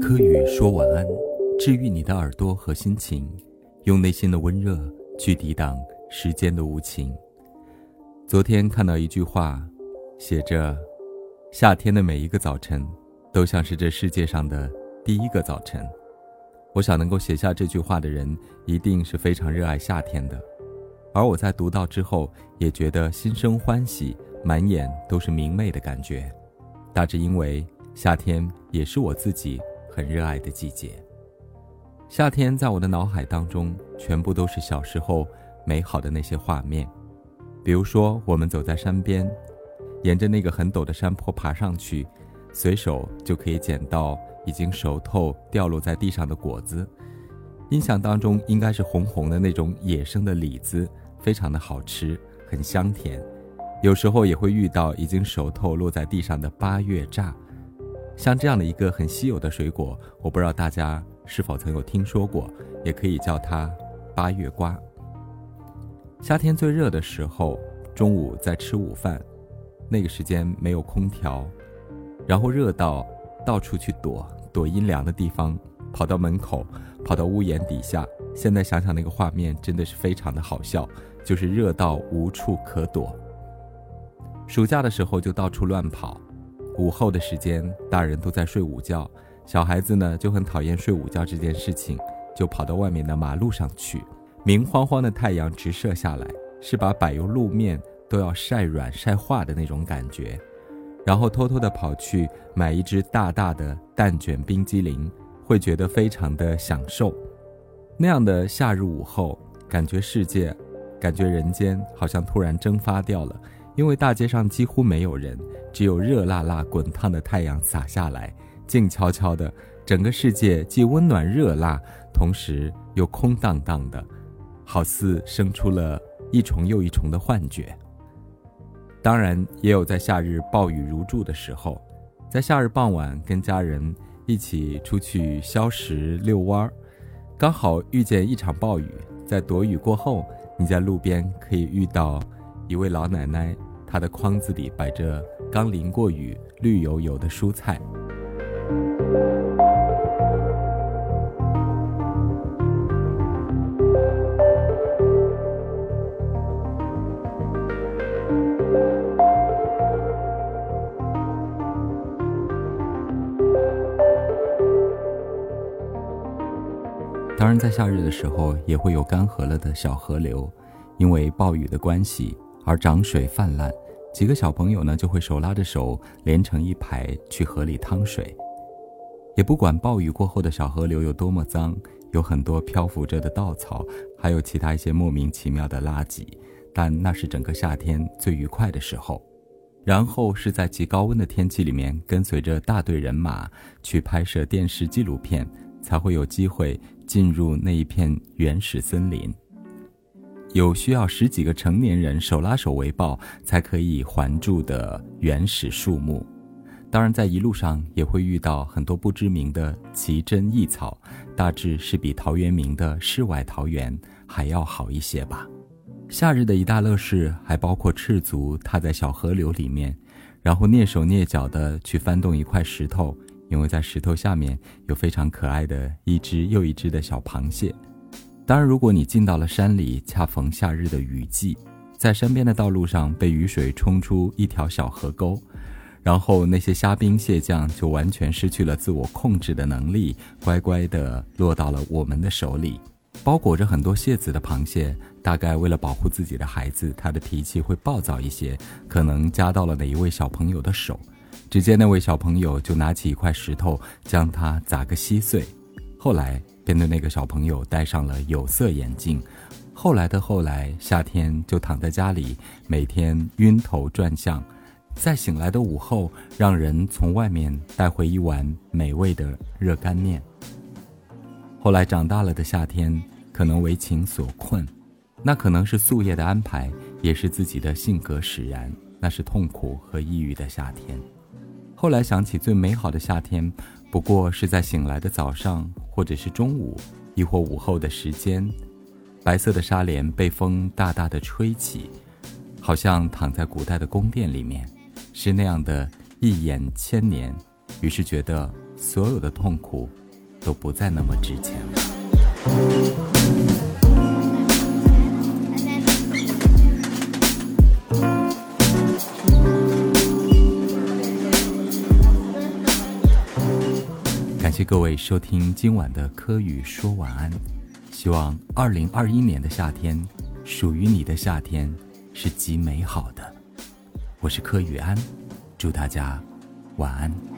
柯宇说晚安，治愈你的耳朵和心情，用内心的温热去抵挡时间的无情。昨天看到一句话，写着：“夏天的每一个早晨，都像是这世界上的第一个早晨。”我想能够写下这句话的人，一定是非常热爱夏天的。而我在读到之后，也觉得心生欢喜，满眼都是明媚的感觉。大致因为夏天也是我自己。很热爱的季节，夏天在我的脑海当中全部都是小时候美好的那些画面，比如说我们走在山边，沿着那个很陡的山坡爬上去，随手就可以捡到已经熟透掉落在地上的果子，印象当中应该是红红的那种野生的李子，非常的好吃，很香甜。有时候也会遇到已经熟透落在地上的八月榨。像这样的一个很稀有的水果，我不知道大家是否曾有听说过，也可以叫它八月瓜。夏天最热的时候，中午在吃午饭，那个时间没有空调，然后热到到处去躲，躲阴凉的地方，跑到门口，跑到屋檐底下。现在想想那个画面，真的是非常的好笑，就是热到无处可躲。暑假的时候就到处乱跑。午后的时间，大人都在睡午觉，小孩子呢就很讨厌睡午觉这件事情，就跑到外面的马路上去。明晃晃的太阳直射下来，是把柏油路面都要晒软晒化的那种感觉。然后偷偷的跑去买一只大大的蛋卷冰激凌，会觉得非常的享受。那样的夏日午后，感觉世界，感觉人间好像突然蒸发掉了。因为大街上几乎没有人，只有热辣辣、滚烫的太阳洒下来，静悄悄的，整个世界既温暖热辣，同时又空荡荡的，好似生出了一重又一重的幻觉。当然，也有在夏日暴雨如注的时候，在夏日傍晚跟家人一起出去消食遛弯儿，刚好遇见一场暴雨，在躲雨过后，你在路边可以遇到。一位老奶奶，他的筐子里摆着刚淋过雨、绿油油的蔬菜。当然，在夏日的时候，也会有干涸了的小河流，因为暴雨的关系。而涨水泛滥，几个小朋友呢就会手拉着手连成一排去河里趟水，也不管暴雨过后的小河流有多么脏，有很多漂浮着的稻草，还有其他一些莫名其妙的垃圾，但那是整个夏天最愉快的时候。然后是在极高温的天气里面，跟随着大队人马去拍摄电视纪录片，才会有机会进入那一片原始森林。有需要十几个成年人手拉手围抱才可以环住的原始树木，当然在一路上也会遇到很多不知名的奇珍异草，大致是比陶渊明的世外桃源还要好一些吧。夏日的一大乐事还包括赤足踏在小河流里面，然后蹑手蹑脚地去翻动一块石头，因为在石头下面有非常可爱的一只又一只的小螃蟹。当然，如果你进到了山里，恰逢夏日的雨季，在山边的道路上被雨水冲出一条小河沟，然后那些虾兵蟹将就完全失去了自我控制的能力，乖乖地落到了我们的手里。包裹着很多蟹子的螃蟹，大概为了保护自己的孩子，他的脾气会暴躁一些，可能夹到了哪一位小朋友的手，只见那位小朋友就拿起一块石头将它砸个稀碎，后来。便对那个小朋友戴上了有色眼镜。后来的后来，夏天就躺在家里，每天晕头转向。在醒来的午后，让人从外面带回一碗美味的热干面。后来长大了的夏天，可能为情所困，那可能是夙夜的安排，也是自己的性格使然。那是痛苦和抑郁的夏天。后来想起最美好的夏天。不过是在醒来的早上，或者是中午，亦或午后的时间，白色的纱帘被风大大的吹起，好像躺在古代的宫殿里面，是那样的一眼千年，于是觉得所有的痛苦都不再那么值钱了。各位收听今晚的柯宇说晚安，希望二零二一年的夏天，属于你的夏天是极美好的。我是柯宇安，祝大家晚安。